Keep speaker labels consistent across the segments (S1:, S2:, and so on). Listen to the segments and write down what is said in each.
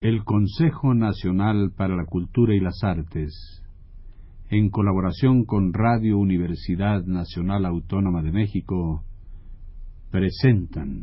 S1: El Consejo Nacional para la Cultura y las Artes, en colaboración con Radio Universidad Nacional Autónoma de México, presentan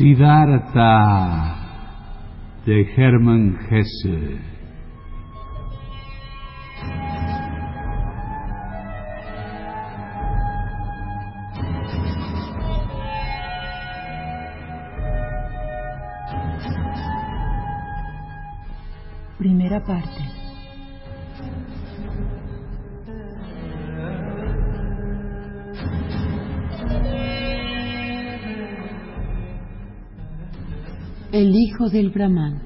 S1: Siddhartha de Hermann Hesse.
S2: Primera parte. Hijo del Brahman.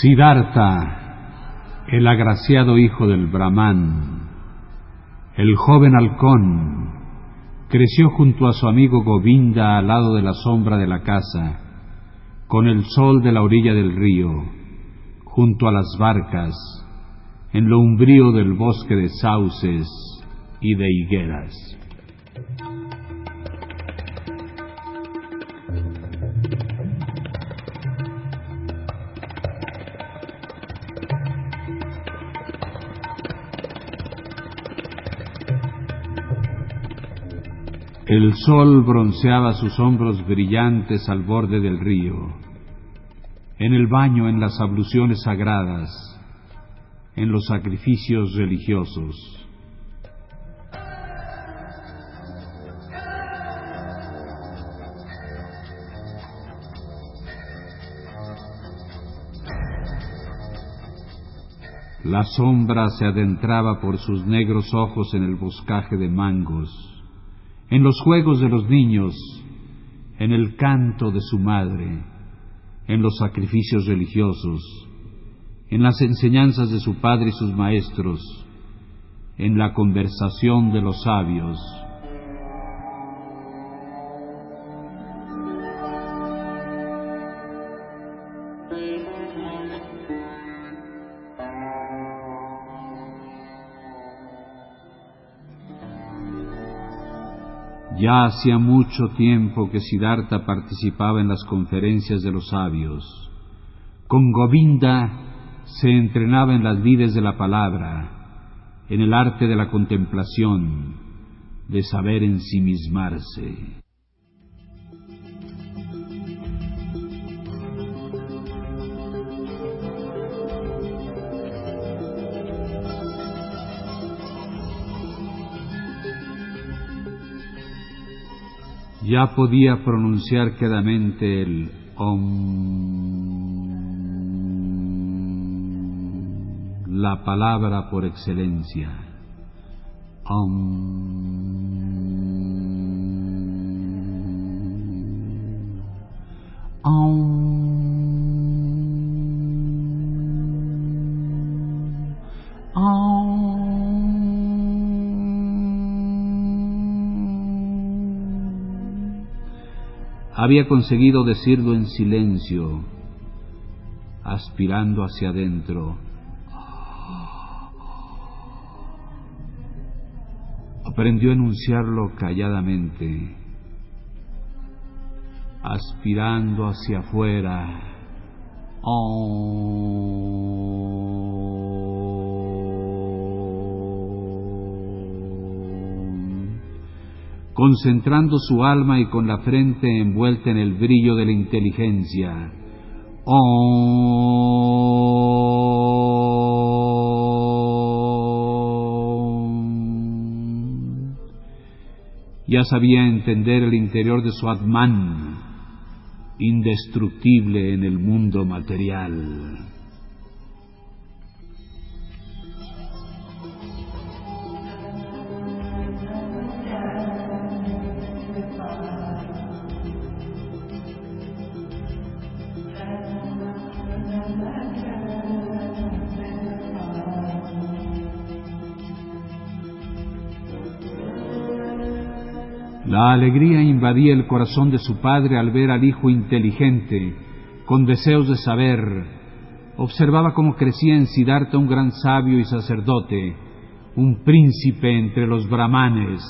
S1: Siddhartha, el agraciado hijo del Brahman, el joven halcón, creció junto a su amigo Govinda al lado de la sombra de la casa, con el sol de la orilla del río, junto a las barcas, en lo umbrío del bosque de sauces y de higueras. El sol bronceaba sus hombros brillantes al borde del río, en el baño, en las abluciones sagradas, en los sacrificios religiosos. La sombra se adentraba por sus negros ojos en el boscaje de mangos, en los juegos de los niños, en el canto de su madre, en los sacrificios religiosos, en las enseñanzas de su padre y sus maestros, en la conversación de los sabios. Ya hacía mucho tiempo que Siddhartha participaba en las conferencias de los sabios. Con Govinda se entrenaba en las vides de la palabra, en el arte de la contemplación, de saber ensimismarse. Ya podía pronunciar quedamente el Om, la palabra por excelencia. Om. Había conseguido decirlo en silencio, aspirando hacia adentro. Aprendió a enunciarlo calladamente, aspirando hacia afuera. Om. Concentrando su alma y con la frente envuelta en el brillo de la inteligencia. Ya sabía entender el interior de su Atman, indestructible en el mundo material. La alegría invadía el corazón de su padre al ver al hijo inteligente, con deseos de saber. Observaba cómo crecía en Siddhartha un gran sabio y sacerdote, un príncipe entre los brahmanes.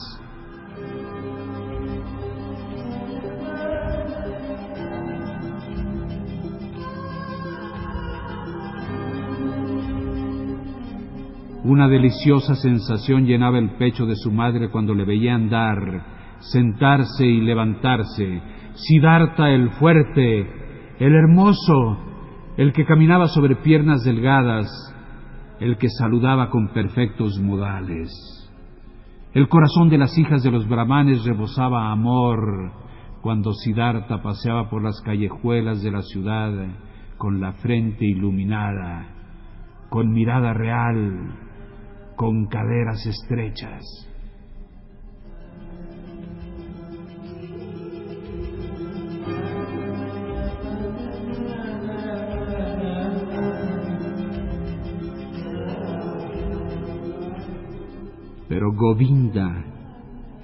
S1: Una deliciosa sensación llenaba el pecho de su madre cuando le veía andar sentarse y levantarse, Siddhartha el fuerte, el hermoso, el que caminaba sobre piernas delgadas, el que saludaba con perfectos modales. El corazón de las hijas de los brahmanes rebosaba amor cuando Siddhartha paseaba por las callejuelas de la ciudad con la frente iluminada, con mirada real, con caderas estrechas. Pero Govinda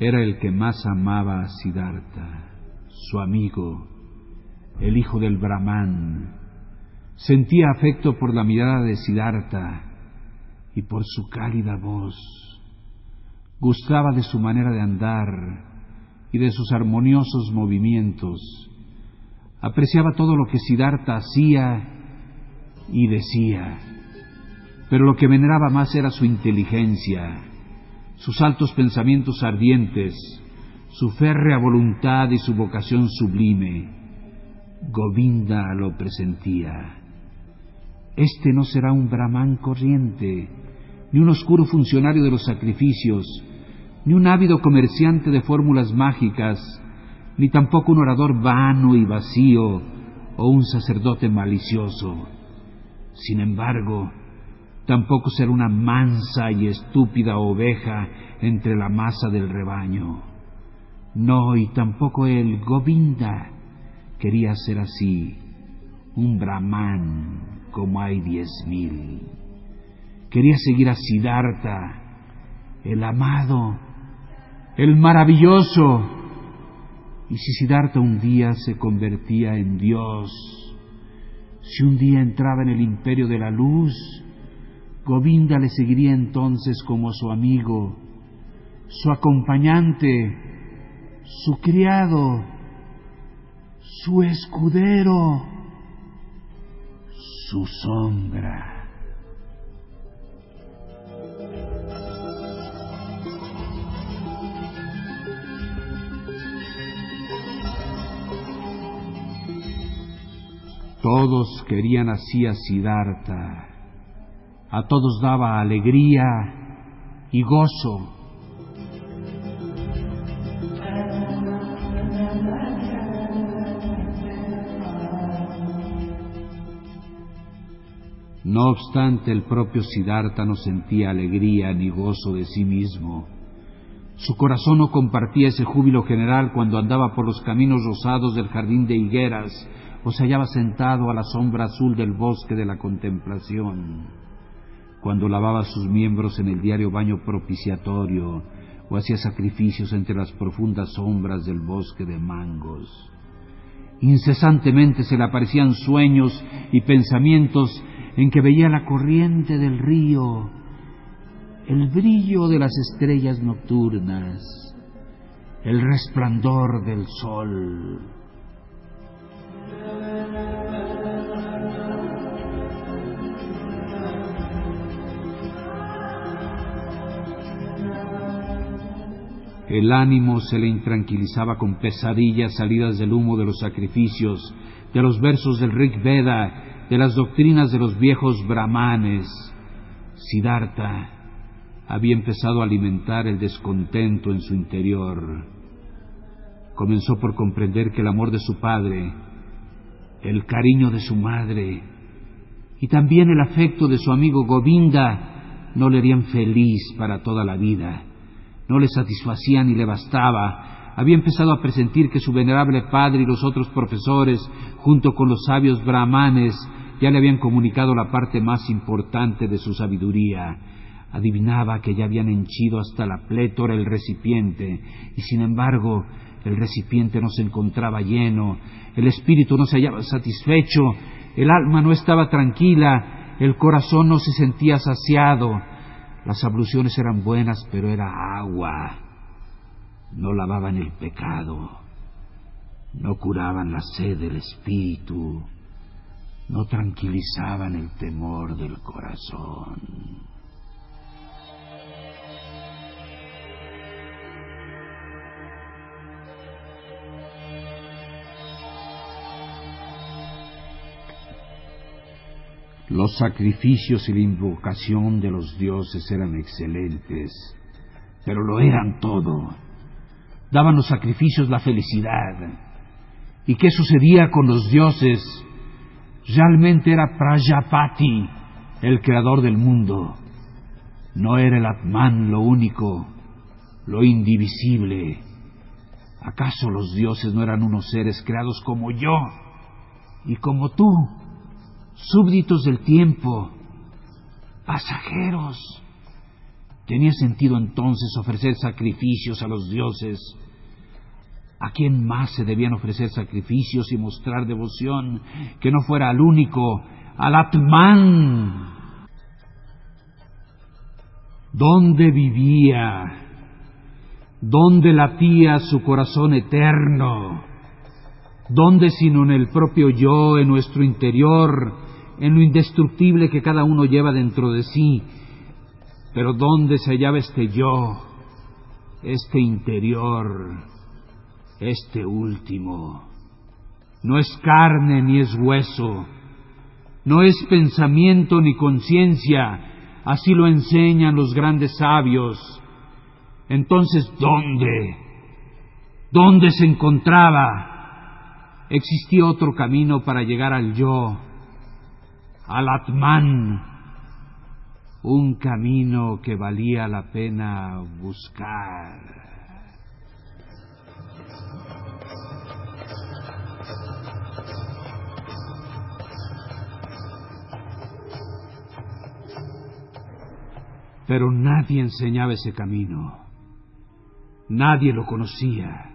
S1: era el que más amaba a Siddhartha, su amigo, el hijo del Brahman. Sentía afecto por la mirada de Siddhartha y por su cálida voz. Gustaba de su manera de andar y de sus armoniosos movimientos. Apreciaba todo lo que Siddhartha hacía y decía, pero lo que veneraba más era su inteligencia sus altos pensamientos ardientes, su férrea voluntad y su vocación sublime. Govinda lo presentía. Este no será un brahman corriente, ni un oscuro funcionario de los sacrificios, ni un ávido comerciante de fórmulas mágicas, ni tampoco un orador vano y vacío o un sacerdote malicioso. Sin embargo, tampoco ser una mansa y estúpida oveja entre la masa del rebaño. No, y tampoco el Govinda quería ser así, un brahman como hay diez mil. Quería seguir a Siddhartha, el amado, el maravilloso. Y si Siddhartha un día se convertía en Dios, si un día entraba en el imperio de la luz, Govinda le seguiría entonces como su amigo, su acompañante, su criado, su escudero, su sombra. Todos querían así a Siddhartha a todos daba alegría y gozo. No obstante, el propio Siddhartha no sentía alegría ni gozo de sí mismo. Su corazón no compartía ese júbilo general cuando andaba por los caminos rosados del jardín de higueras o se hallaba sentado a la sombra azul del bosque de la contemplación cuando lavaba sus miembros en el diario baño propiciatorio o hacía sacrificios entre las profundas sombras del bosque de mangos. Incesantemente se le aparecían sueños y pensamientos en que veía la corriente del río, el brillo de las estrellas nocturnas, el resplandor del sol. El ánimo se le intranquilizaba con pesadillas salidas del humo de los sacrificios, de los versos del Rig Veda, de las doctrinas de los viejos brahmanes. Siddhartha había empezado a alimentar el descontento en su interior. Comenzó por comprender que el amor de su padre, el cariño de su madre y también el afecto de su amigo Govinda no le harían feliz para toda la vida. No le satisfacía ni le bastaba. Había empezado a presentir que su venerable padre y los otros profesores, junto con los sabios brahmanes, ya le habían comunicado la parte más importante de su sabiduría. Adivinaba que ya habían henchido hasta la plétora el recipiente, y sin embargo el recipiente no se encontraba lleno, el espíritu no se hallaba satisfecho, el alma no estaba tranquila, el corazón no se sentía saciado. Las abluciones eran buenas, pero era agua. No lavaban el pecado, no curaban la sed del espíritu, no tranquilizaban el temor del corazón. Los sacrificios y la invocación de los dioses eran excelentes, pero lo eran todo. Daban los sacrificios la felicidad. ¿Y qué sucedía con los dioses? Realmente era Prajapati, el creador del mundo. No era el Atman lo único, lo indivisible. ¿Acaso los dioses no eran unos seres creados como yo y como tú? Súbditos del tiempo, pasajeros. Tenía sentido entonces ofrecer sacrificios a los dioses. ¿A quién más se debían ofrecer sacrificios y mostrar devoción que no fuera al único, al Atman? ¿Dónde vivía? ¿Dónde latía su corazón eterno? ¿Dónde sino en el propio yo, en nuestro interior, en lo indestructible que cada uno lleva dentro de sí. Pero ¿dónde se hallaba este yo, este interior, este último? No es carne ni es hueso, no es pensamiento ni conciencia, así lo enseñan los grandes sabios. Entonces, ¿dónde? ¿Dónde se encontraba? Existía otro camino para llegar al yo, al Atman, un camino que valía la pena buscar. Pero nadie enseñaba ese camino. Nadie lo conocía.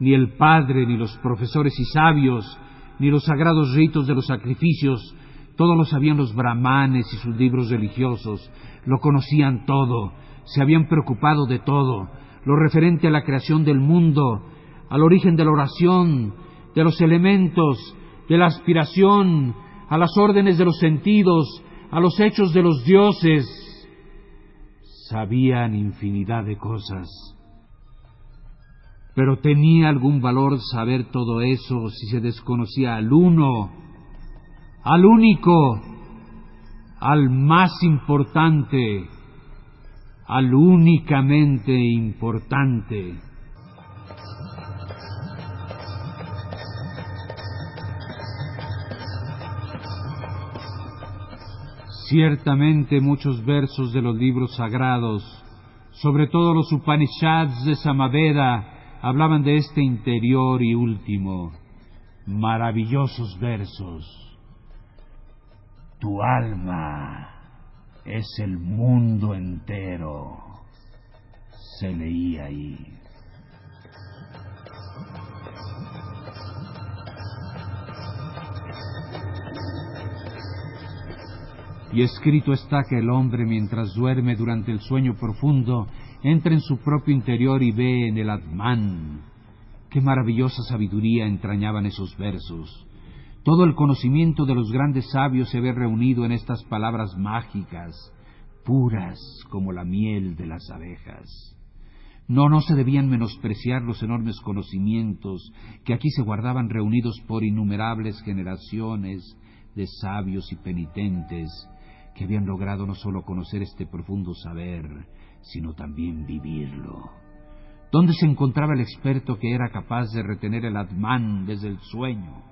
S1: Ni el Padre, ni los profesores y sabios, ni los sagrados ritos de los sacrificios, todo lo sabían los brahmanes y sus libros religiosos, lo conocían todo, se habían preocupado de todo, lo referente a la creación del mundo, al origen de la oración, de los elementos, de la aspiración, a las órdenes de los sentidos, a los hechos de los dioses. Sabían infinidad de cosas. Pero tenía algún valor saber todo eso si se desconocía al uno al único, al más importante, al únicamente importante. Ciertamente muchos versos de los libros sagrados, sobre todo los Upanishads de Samaveda, hablaban de este interior y último. Maravillosos versos. Tu alma es el mundo entero, se leía ahí. Y escrito está que el hombre mientras duerme durante el sueño profundo, entra en su propio interior y ve en el Atman. Qué maravillosa sabiduría entrañaban esos versos. Todo el conocimiento de los grandes sabios se ve reunido en estas palabras mágicas, puras como la miel de las abejas. No, no se debían menospreciar los enormes conocimientos que aquí se guardaban reunidos por innumerables generaciones de sabios y penitentes que habían logrado no sólo conocer este profundo saber, sino también vivirlo. ¿Dónde se encontraba el experto que era capaz de retener el Atman desde el sueño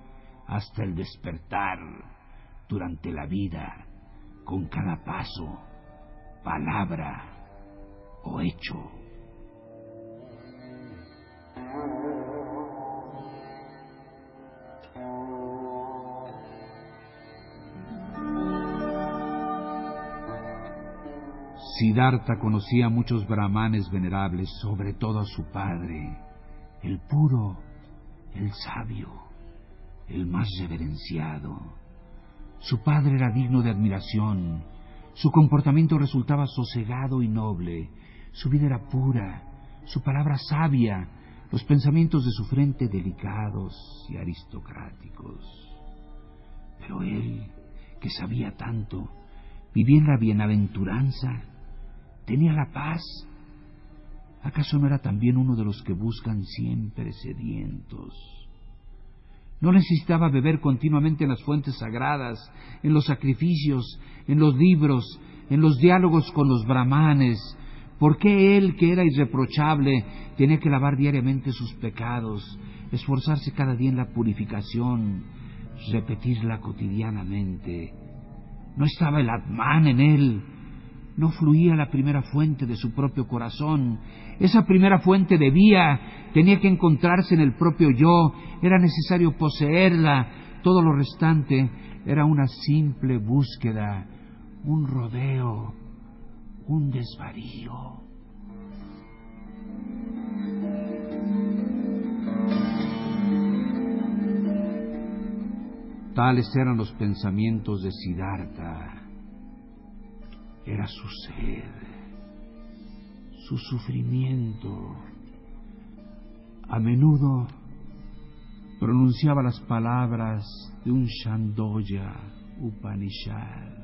S1: hasta el despertar durante la vida, con cada paso, palabra o hecho? Siddhartha conocía a muchos brahmanes venerables, sobre todo a su padre, el puro, el sabio, el más reverenciado. Su padre era digno de admiración, su comportamiento resultaba sosegado y noble, su vida era pura, su palabra sabia, los pensamientos de su frente delicados y aristocráticos. Pero él, que sabía tanto, vivía en la bienaventuranza, tenía la paz. ¿Acaso no era también uno de los que buscan siempre sedientos? No necesitaba beber continuamente en las fuentes sagradas, en los sacrificios, en los libros, en los diálogos con los brahmanes, ¿Por qué él, que era irreprochable, tenía que lavar diariamente sus pecados, esforzarse cada día en la purificación, repetirla cotidianamente? No estaba el Atman en él, no fluía la primera fuente de su propio corazón. Esa primera fuente debía, tenía que encontrarse en el propio yo, era necesario poseerla, todo lo restante era una simple búsqueda, un rodeo, un desvarío. Tales eran los pensamientos de Siddhartha. Era su sed, su sufrimiento. A menudo pronunciaba las palabras de un Shandoya Upanishad.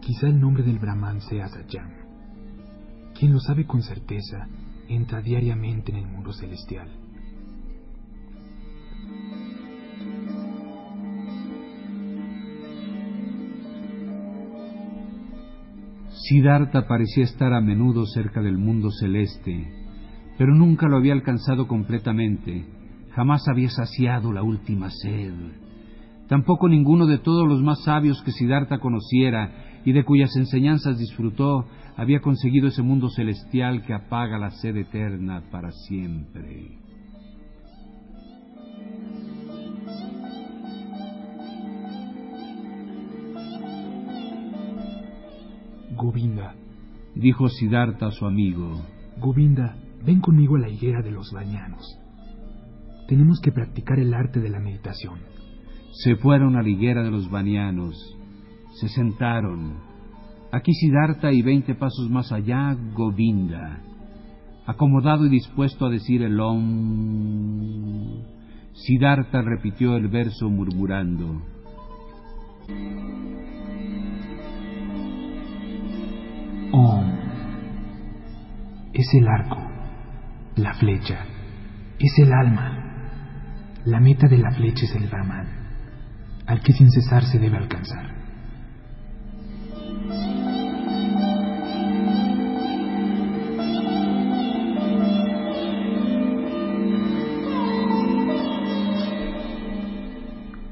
S3: Quizá el nombre del Brahman sea Satyam. Quien lo sabe con certeza entra diariamente en el mundo celestial.
S1: Siddhartha parecía estar a menudo cerca del mundo celeste, pero nunca lo había alcanzado completamente, jamás había saciado la última sed. Tampoco ninguno de todos los más sabios que Siddhartha conociera y de cuyas enseñanzas disfrutó había conseguido ese mundo celestial que apaga la sed eterna para siempre.
S3: Govinda,
S1: dijo Siddhartha a su amigo.
S3: Govinda, ven conmigo a la higuera de los bañanos. Tenemos que practicar el arte de la meditación.
S1: Se fueron a la higuera de los banianos, se sentaron. Aquí Siddhartha y veinte pasos más allá, Govinda, acomodado y dispuesto a decir el Om. Siddhartha repitió el verso murmurando.
S3: Om. Es el arco, la flecha, es el alma. La meta de la flecha es el Brahman, al que sin cesar se debe alcanzar.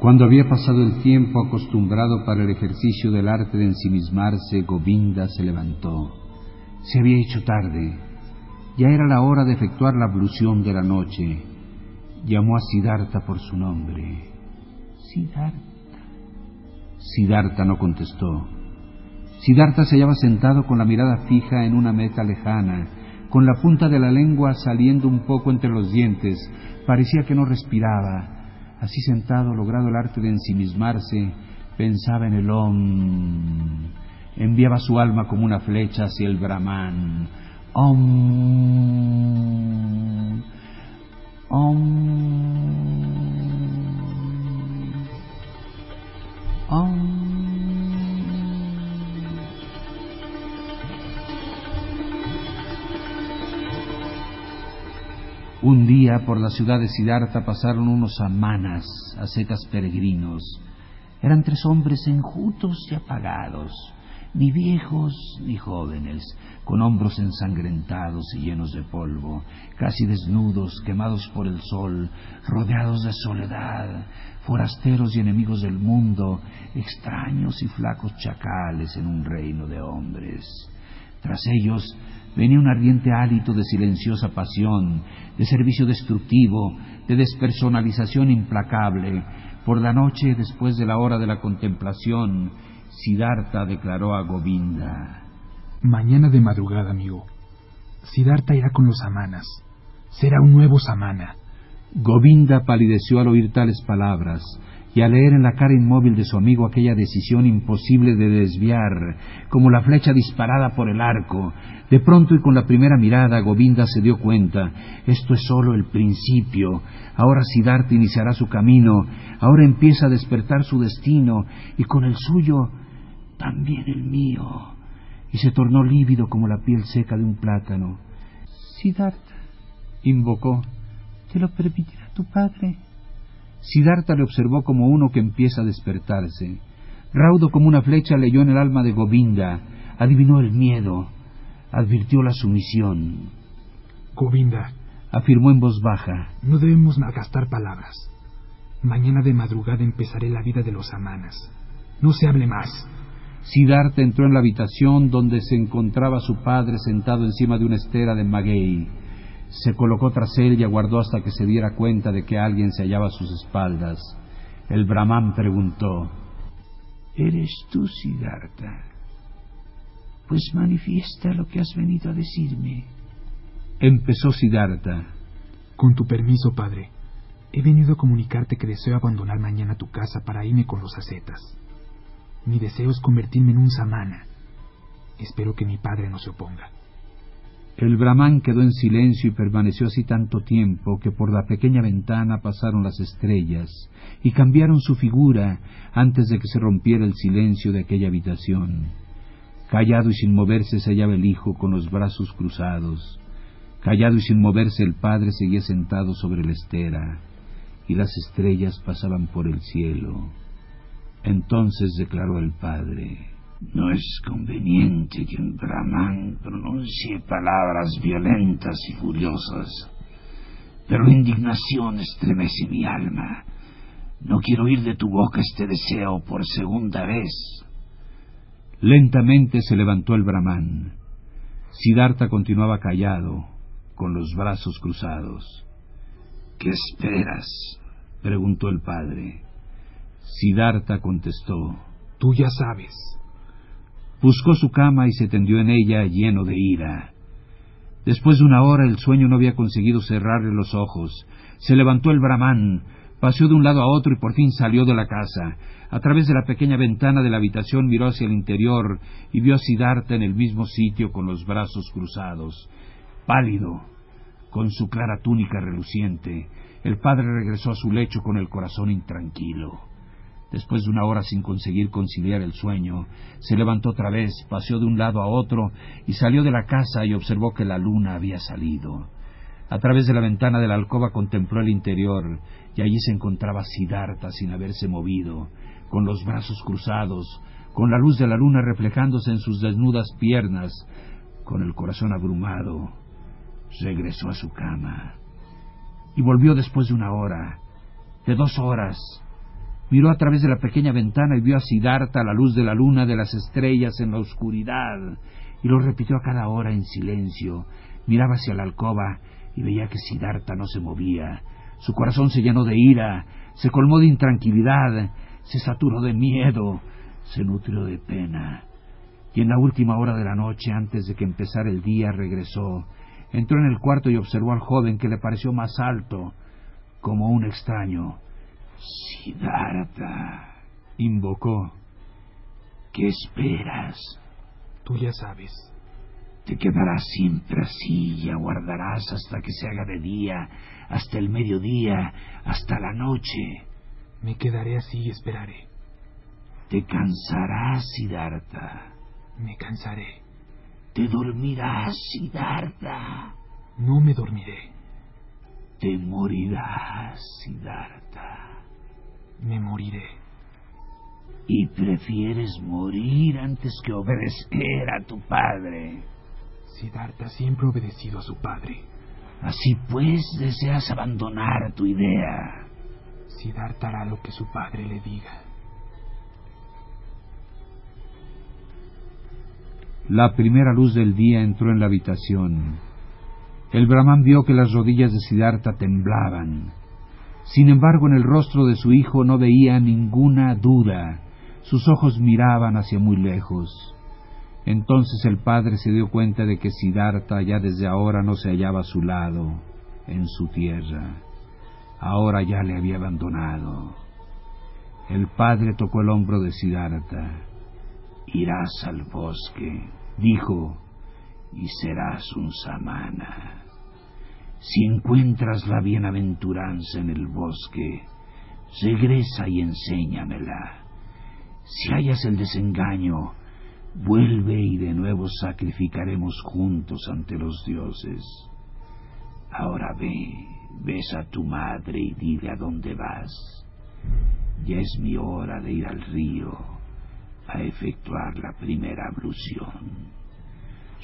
S1: Cuando había pasado el tiempo acostumbrado para el ejercicio del arte de ensimismarse, Govinda se levantó. Se había hecho tarde. Ya era la hora de efectuar la ablución de la noche. Llamó a Siddhartha por su nombre. Siddhartha. Siddhartha no contestó. Siddhartha se hallaba sentado con la mirada fija en una meta lejana, con la punta de la lengua saliendo un poco entre los dientes. Parecía que no respiraba Así sentado, logrado el arte de ensimismarse, pensaba en el Om. Enviaba su alma como una flecha hacia el Brahman. Om. Om. Por la ciudad de Siddhartha pasaron unos samanas, ascetas peregrinos. Eran tres hombres enjutos y apagados, ni viejos ni jóvenes, con hombros ensangrentados y llenos de polvo, casi desnudos, quemados por el sol, rodeados de soledad, forasteros y enemigos del mundo, extraños y flacos chacales en un reino de hombres. Tras ellos venía un ardiente hálito de silenciosa pasión, de servicio destructivo, de despersonalización implacable. Por la noche, después de la hora de la contemplación, Siddhartha declaró a Govinda.
S3: Mañana de madrugada, amigo. Siddhartha irá con los samanas. Será un nuevo samana.
S1: Govinda palideció al oír tales palabras y al leer en la cara inmóvil de su amigo aquella decisión imposible de desviar, como la flecha disparada por el arco, de pronto y con la primera mirada Govinda se dio cuenta, esto es sólo el principio, ahora Siddhartha iniciará su camino, ahora empieza a despertar su destino, y con el suyo también el mío, y se tornó lívido como la piel seca de un plátano. Siddhartha, invocó, ¿te lo permitirá tu padre? Siddhartha le observó como uno que empieza a despertarse. Raudo como una flecha leyó en el alma de Govinda, adivinó el miedo, advirtió la sumisión.
S3: Govinda,
S1: afirmó en voz baja,
S3: no debemos malgastar palabras. Mañana de madrugada empezaré la vida de los amanas. No se hable más.
S1: Siddhartha entró en la habitación donde se encontraba su padre sentado encima de una estera de maguey. Se colocó tras él y aguardó hasta que se diera cuenta de que alguien se hallaba a sus espaldas. El brahman preguntó, ¿Eres tú, Siddhartha? Pues manifiesta lo que has venido a decirme. Empezó Siddhartha.
S3: Con tu permiso, padre, he venido a comunicarte que deseo abandonar mañana tu casa para irme con los ascetas. Mi deseo es convertirme en un samana. Espero que mi padre no se oponga.
S1: El brahman quedó en silencio y permaneció así tanto tiempo que por la pequeña ventana pasaron las estrellas y cambiaron su figura antes de que se rompiera el silencio de aquella habitación. Callado y sin moverse se hallaba el hijo con los brazos cruzados. Callado y sin moverse el padre seguía sentado sobre la estera y las estrellas pasaban por el cielo. Entonces declaró el padre, no es conveniente que un brahman pronuncie palabras violentas y furiosas, pero la indignación estremece mi alma. No quiero oír de tu boca este deseo por segunda vez. Lentamente se levantó el brahman. Siddhartha continuaba callado, con los brazos cruzados. ¿Qué esperas? preguntó el padre. Siddhartha contestó.
S3: Tú ya sabes.
S1: Buscó su cama y se tendió en ella lleno de ira. Después de una hora el sueño no había conseguido cerrarle los ojos. Se levantó el brahman, paseó de un lado a otro y por fin salió de la casa. A través de la pequeña ventana de la habitación miró hacia el interior y vio a Siddhartha en el mismo sitio con los brazos cruzados. Pálido, con su clara túnica reluciente, el padre regresó a su lecho con el corazón intranquilo. Después de una hora sin conseguir conciliar el sueño, se levantó otra vez, paseó de un lado a otro y salió de la casa y observó que la luna había salido. A través de la ventana de la alcoba contempló el interior y allí se encontraba Siddhartha sin haberse movido, con los brazos cruzados, con la luz de la luna reflejándose en sus desnudas piernas, con el corazón abrumado. Regresó a su cama y volvió después de una hora, de dos horas, Miró a través de la pequeña ventana y vio a Siddhartha a la luz de la luna, de las estrellas, en la oscuridad, y lo repitió a cada hora en silencio. Miraba hacia la alcoba y veía que Siddhartha no se movía. Su corazón se llenó de ira, se colmó de intranquilidad, se saturó de miedo, se nutrió de pena. Y en la última hora de la noche, antes de que empezara el día, regresó. Entró en el cuarto y observó al joven que le pareció más alto, como un extraño. Siddhartha, invocó. ¿Qué esperas?
S3: Tú ya sabes.
S1: Te quedarás siempre así y aguardarás hasta que se haga de día, hasta el mediodía, hasta la noche.
S3: Me quedaré así y esperaré.
S1: Te cansarás, Siddhartha.
S3: Me cansaré.
S1: Te dormirás, Siddhartha.
S3: No me dormiré.
S1: Te morirás, Siddhartha.
S3: Me moriré.
S1: Y prefieres morir antes que obedecer a tu padre.
S3: Siddhartha siempre ha obedecido a su padre.
S1: Así pues, deseas abandonar tu idea.
S3: Siddhartha hará lo que su padre le diga.
S1: La primera luz del día entró en la habitación. El brahman vio que las rodillas de Siddhartha temblaban. Sin embargo, en el rostro de su hijo no veía ninguna duda. Sus ojos miraban hacia muy lejos. Entonces el padre se dio cuenta de que Siddhartha ya desde ahora no se hallaba a su lado, en su tierra. Ahora ya le había abandonado. El padre tocó el hombro de Siddhartha. Irás al bosque, dijo, y serás un samana. Si encuentras la bienaventuranza en el bosque, regresa y enséñamela. Si hallas el desengaño, vuelve y de nuevo sacrificaremos juntos ante los dioses. Ahora ve, besa a tu madre y dile a dónde vas. Ya es mi hora de ir al río a efectuar la primera ablución.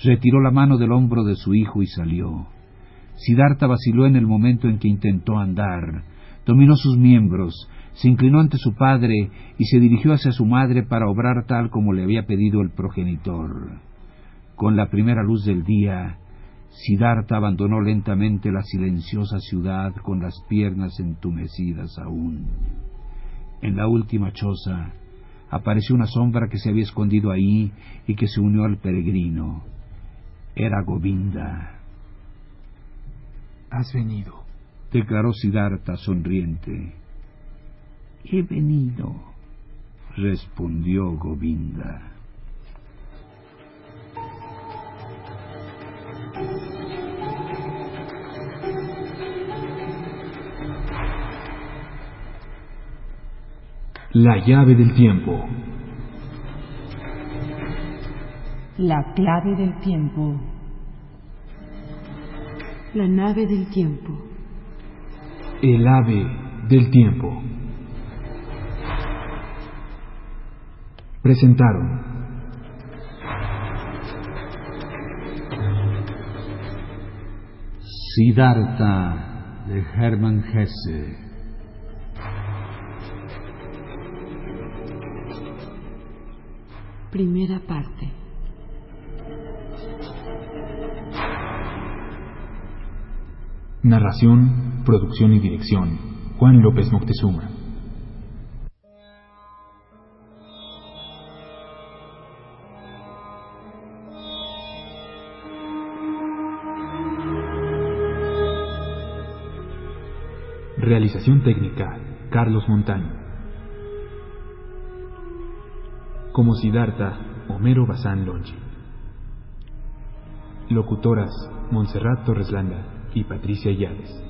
S1: Retiró la mano del hombro de su hijo y salió. Siddhartha vaciló en el momento en que intentó andar, dominó sus miembros, se inclinó ante su padre y se dirigió hacia su madre para obrar tal como le había pedido el progenitor. Con la primera luz del día, Siddhartha abandonó lentamente la silenciosa ciudad con las piernas entumecidas aún. En la última choza apareció una sombra que se había escondido ahí y que se unió al peregrino. Era Govinda.
S3: Has venido,
S1: declaró Siddhartha sonriente. He venido, respondió Govinda.
S3: La llave del tiempo.
S2: La clave del tiempo. La nave del tiempo.
S3: El ave del tiempo. Presentaron.
S1: Siddhartha de Hermann Hesse.
S2: Primera parte.
S3: Narración, producción y dirección. Juan López Moctezuma. Realización técnica, Carlos Montaño. Como Siddhartha, Homero Bazán Lonchi. Locutoras, Montserrat Torreslanda y Patricia Yades.